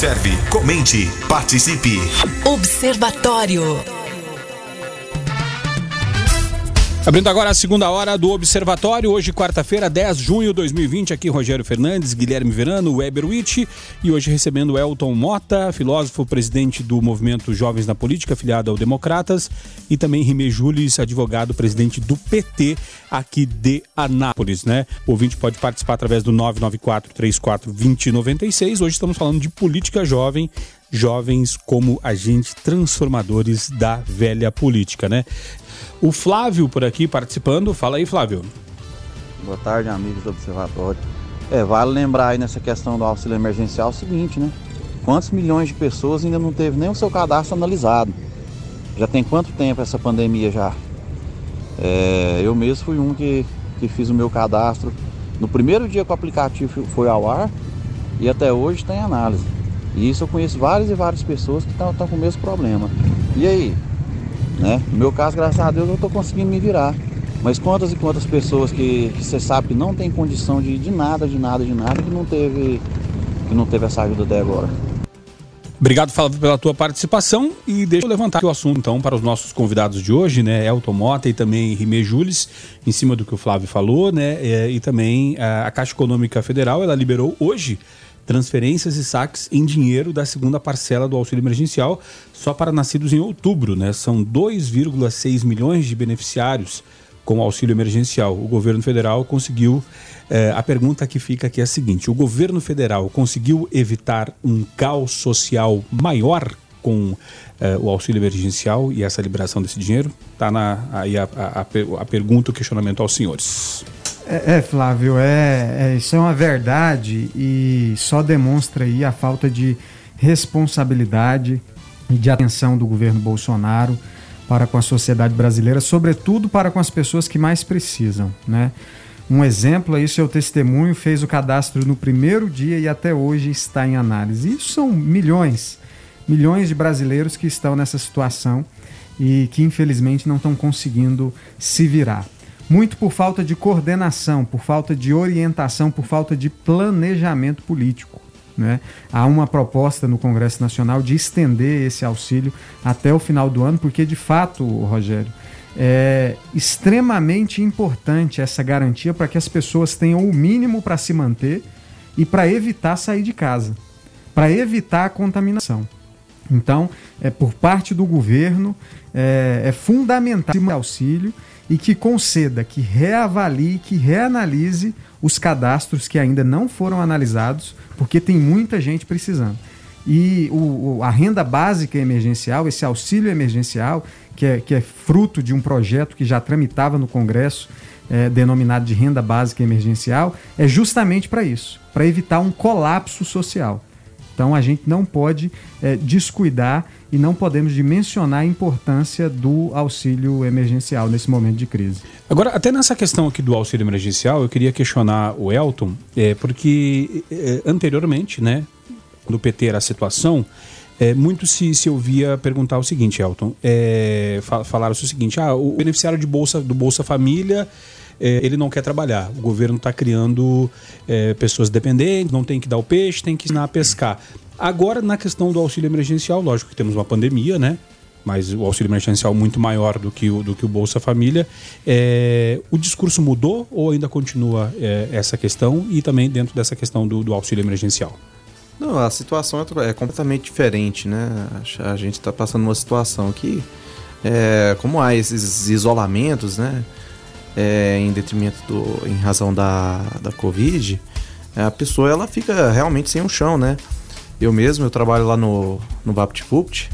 Observe, comente, participe. Observatório. Abrindo agora a segunda hora do Observatório, hoje quarta-feira, 10 de junho de 2020, aqui Rogério Fernandes, Guilherme Verano, Weber Witt e hoje recebendo Elton Mota, filósofo, presidente do movimento Jovens na Política, afiliado ao Democratas, e também Rimé Jules, advogado, presidente do PT aqui de Anápolis, né? O ouvinte pode participar através do 994 34 2096. Hoje estamos falando de política jovem jovens como agentes transformadores da velha política, né? O Flávio por aqui participando. Fala aí, Flávio. Boa tarde, amigos do Observatório. É, vale lembrar aí nessa questão do auxílio emergencial o seguinte, né? Quantos milhões de pessoas ainda não teve nem o seu cadastro analisado? Já tem quanto tempo essa pandemia já? É, eu mesmo fui um que, que fiz o meu cadastro no primeiro dia que o aplicativo foi ao ar e até hoje está em análise. E isso eu conheço várias e várias pessoas que estão com o mesmo problema. E aí, né? No meu caso, graças a Deus, eu estou conseguindo me virar. Mas quantas e quantas pessoas que, você sabe que não tem condição de, de nada, de nada, de nada, que não teve, que não teve essa ajuda até agora. Obrigado, Flávio, pela tua participação e deixa eu levantar o assunto então para os nossos convidados de hoje, né? Elton Mota e também Rimé Jules, em cima do que o Flávio falou, né? E, e também a, a Caixa Econômica Federal, ela liberou hoje transferências e saques em dinheiro da segunda parcela do auxílio emergencial só para nascidos em outubro, né? São 2,6 milhões de beneficiários com o auxílio emergencial. O governo federal conseguiu. Eh, a pergunta que fica aqui é a seguinte: o governo federal conseguiu evitar um caos social maior com eh, o auxílio emergencial e essa liberação desse dinheiro? Está aí a, a, a, a pergunta, o questionamento aos senhores. É, é Flávio, é, é, isso é uma verdade e só demonstra aí a falta de responsabilidade e de atenção do governo Bolsonaro para com a sociedade brasileira, sobretudo para com as pessoas que mais precisam, né? Um exemplo é o testemunho, fez o cadastro no primeiro dia e até hoje está em análise. Isso são milhões, milhões de brasileiros que estão nessa situação e que infelizmente não estão conseguindo se virar muito por falta de coordenação, por falta de orientação, por falta de planejamento político. Né? Há uma proposta no Congresso Nacional de estender esse auxílio até o final do ano, porque de fato, Rogério, é extremamente importante essa garantia para que as pessoas tenham o mínimo para se manter e para evitar sair de casa, para evitar a contaminação. Então, é por parte do governo, é, é fundamental esse auxílio e que conceda, que reavalie, que reanalise os cadastros que ainda não foram analisados, porque tem muita gente precisando. E o, a renda básica emergencial, esse auxílio emergencial, que é, que é fruto de um projeto que já tramitava no Congresso, é, denominado de renda básica emergencial, é justamente para isso para evitar um colapso social. Então a gente não pode é, descuidar e não podemos dimensionar a importância do auxílio emergencial nesse momento de crise. Agora, até nessa questão aqui do auxílio emergencial, eu queria questionar o Elton, é, porque é, anteriormente, né, no PT era a situação, é, muito se, se ouvia perguntar o seguinte, Elton, é, falaram o seguinte, ah, o beneficiário de bolsa, do Bolsa Família é, ele não quer trabalhar. O governo está criando é, pessoas dependentes, não tem que dar o peixe, tem que ensinar a pescar. Agora, na questão do auxílio emergencial, lógico que temos uma pandemia, né? Mas o auxílio emergencial muito maior do que o, do que o Bolsa Família. É, o discurso mudou ou ainda continua é, essa questão e também dentro dessa questão do, do auxílio emergencial? Não, a situação é, é completamente diferente, né? A gente está passando uma situação que, é, como há esses isolamentos, né? É, em detrimento do, em razão da, da Covid, a pessoa ela fica realmente sem um chão, né? Eu mesmo, eu trabalho lá no, no VaptVupt,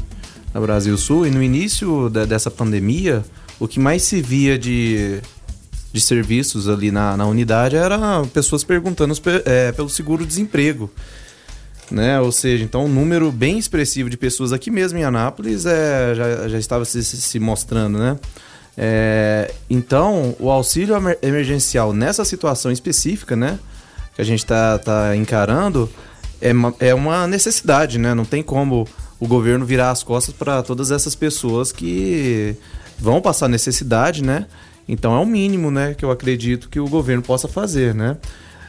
na Brasil Sul, e no início de, dessa pandemia, o que mais se via de, de serviços ali na, na unidade era pessoas perguntando é, pelo seguro-desemprego. Né? Ou seja, então um número bem expressivo de pessoas aqui mesmo em Anápolis é, já, já estava se, se mostrando, né? É, então, o auxílio emergencial nessa situação específica, né, que a gente está tá encarando, é uma, é uma necessidade, né? Não tem como o governo virar as costas para todas essas pessoas que vão passar necessidade, né? Então é o mínimo, né, que eu acredito que o governo possa fazer, né?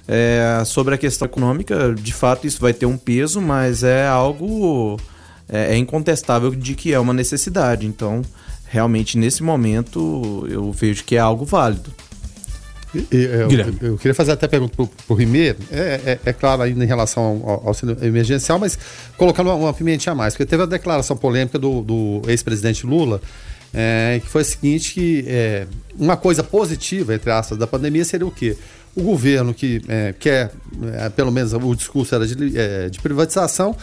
É, sobre a questão econômica, de fato isso vai ter um peso, mas é algo é, é incontestável de que é uma necessidade. Então, realmente nesse momento eu vejo que é algo válido. Eu, eu, eu, queria fazer até pergunta para o Rimeiro. É, é, é, claro, ainda em relação ao, ao auxílio emergencial, mas colocando uma, uma pimentinha a mais, porque teve a declaração polêmica do, do ex-presidente Lula, é, que foi a seguinte: que é, uma coisa positiva, entre aspas, da pandemia seria o quê? O governo que é, quer, é, pelo menos o discurso era de, é, de privatização,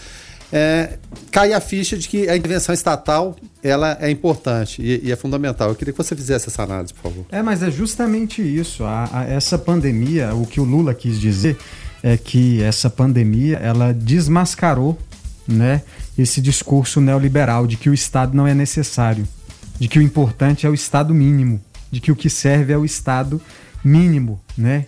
é, cai a ficha de que a intervenção estatal ela é importante e, e, é fundamental. Eu queria que você fizesse essa análise, por favor. É, mas é justamente isso. A, a, essa pandemia, o que o Lula quis dizer é que essa pandemia ela desmascarou né, esse discurso neoliberal de que o Estado não é necessário, de que o importante é o Estado mínimo, de que o que serve é o Estado mínimo, né?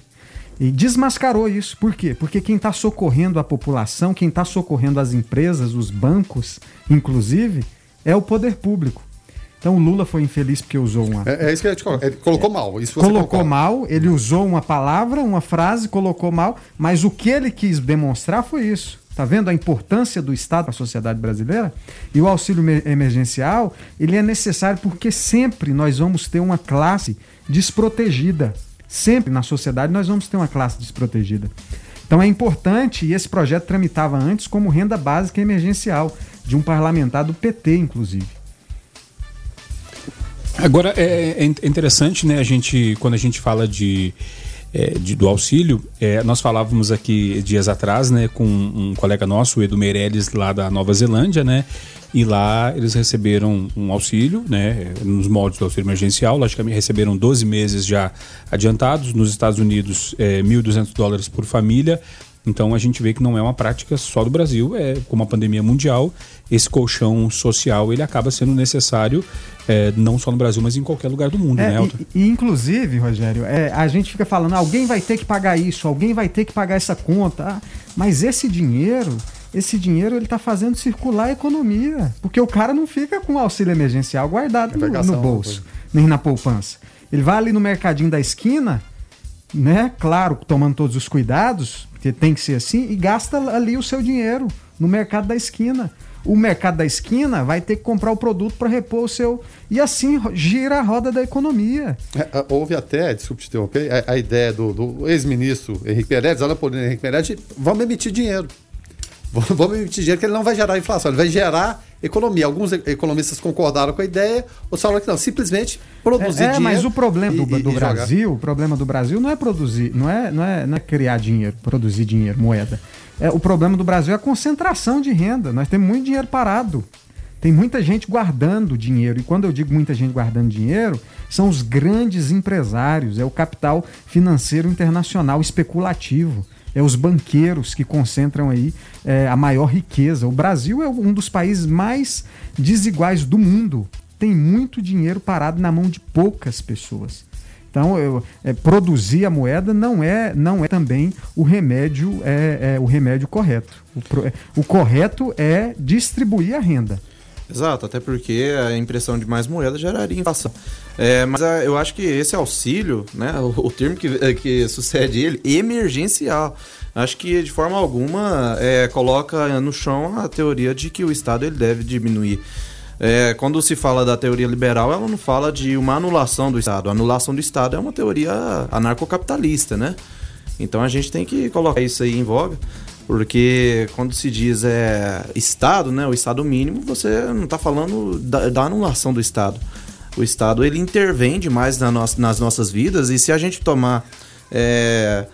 E desmascarou isso. Por quê? Porque quem está socorrendo a população, quem está socorrendo as empresas, os bancos, inclusive, é o poder público. Então o Lula foi infeliz porque usou uma. É, é isso que eu te coloco. Ele colocou mal. Isso colocou concorda. mal, ele usou uma palavra, uma frase, colocou mal, mas o que ele quis demonstrar foi isso. Tá vendo a importância do Estado para a sociedade brasileira? E o auxílio emergencial, ele é necessário porque sempre nós vamos ter uma classe desprotegida. Sempre na sociedade nós vamos ter uma classe desprotegida. Então é importante, e esse projeto tramitava antes como renda básica emergencial, de um parlamentar do PT, inclusive. Agora é, é interessante, né, a gente, quando a gente fala de, é, de do auxílio, é, nós falávamos aqui dias atrás, né, com um colega nosso, o Edu Meirelles, lá da Nova Zelândia, né, e lá eles receberam um auxílio, né, nos moldes do auxílio emergencial, logicamente receberam 12 meses já adiantados, nos Estados Unidos é, 1.200 dólares por família, então a gente vê que não é uma prática só do Brasil, é como a pandemia mundial, esse colchão social ele acaba sendo necessário é, não só no Brasil, mas em qualquer lugar do mundo, é, né, Elton? E, e, inclusive, Rogério, é, a gente fica falando, alguém vai ter que pagar isso, alguém vai ter que pagar essa conta, ah, mas esse dinheiro, esse dinheiro ele está fazendo circular a economia, porque o cara não fica com o auxílio emergencial guardado no, no bolso, nem na poupança. Ele vai ali no mercadinho da esquina, né? Claro, tomando todos os cuidados, porque tem que ser assim, e gasta ali o seu dinheiro no mercado da esquina. O mercado da esquina vai ter que comprar o produto para repor o seu. E assim gira a roda da economia. É, houve até, desculpe te interromper, a, a ideia do, do ex-ministro Henrique Meirelles, Ana Paulina Henrique Meirelles, vamos emitir dinheiro. Vamos emitir dinheiro que ele não vai gerar inflação, ele vai gerar economia. Alguns economistas concordaram com a ideia, outros falaram que não, simplesmente produzir é, é, dinheiro. Mas o problema do, e, do e Brasil, jogar. o problema do Brasil não é produzir, não é, não é, não é criar dinheiro, produzir dinheiro, moeda. É, o problema do Brasil é a concentração de renda. Nós temos muito dinheiro parado. Tem muita gente guardando dinheiro. E quando eu digo muita gente guardando dinheiro, são os grandes empresários, é o capital financeiro internacional especulativo é os banqueiros que concentram aí é, a maior riqueza. O Brasil é um dos países mais desiguais do mundo. Tem muito dinheiro parado na mão de poucas pessoas. Então, eu, é, produzir a moeda não é, não é também o remédio, é, é o remédio correto. O, o correto é distribuir a renda. Exato, até porque a impressão de mais moeda geraria inflação. É, mas a, eu acho que esse auxílio, né, o, o termo que, é, que sucede ele, emergencial. Acho que de forma alguma é, coloca no chão a teoria de que o Estado ele deve diminuir. É, quando se fala da teoria liberal, ela não fala de uma anulação do Estado. A anulação do Estado é uma teoria anarcocapitalista, né? Então a gente tem que colocar isso aí em voga. Porque quando se diz é, Estado, né, o Estado mínimo, você não está falando da, da, anulação do Estado. O Estado ele intervém demais na nas nossas vidas e se a gente tomar é,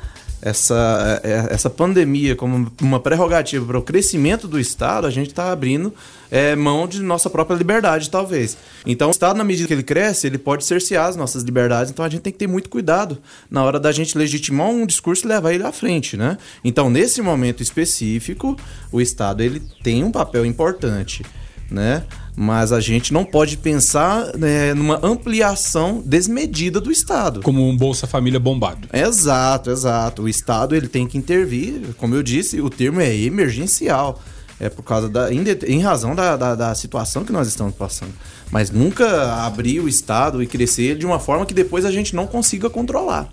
essa, é, essa pandemia como uma prerrogativa para o crescimento do Estado, a gente está abrindo é, mão de nossa própria liberdade, talvez. Então, o Estado, na medida que ele cresce, ele pode cercear as nossas liberdades, então a gente tem que ter muito cuidado na hora da gente legitimar um discurso e levar ele à frente, né? Então, nesse momento específico, o Estado ele tem um papel importante, né? Mas a gente não pode pensar né, numa ampliação desmedida do Estado. Como um Bolsa Família bombado. Exato, exato. O Estado ele tem que intervir, como eu disse, o termo é emergencial. É por causa da. em, razão da, da, da, situação que nós estamos passando. Mas nunca abrir o Estado e crescer de uma forma que depois a gente não consiga controlar.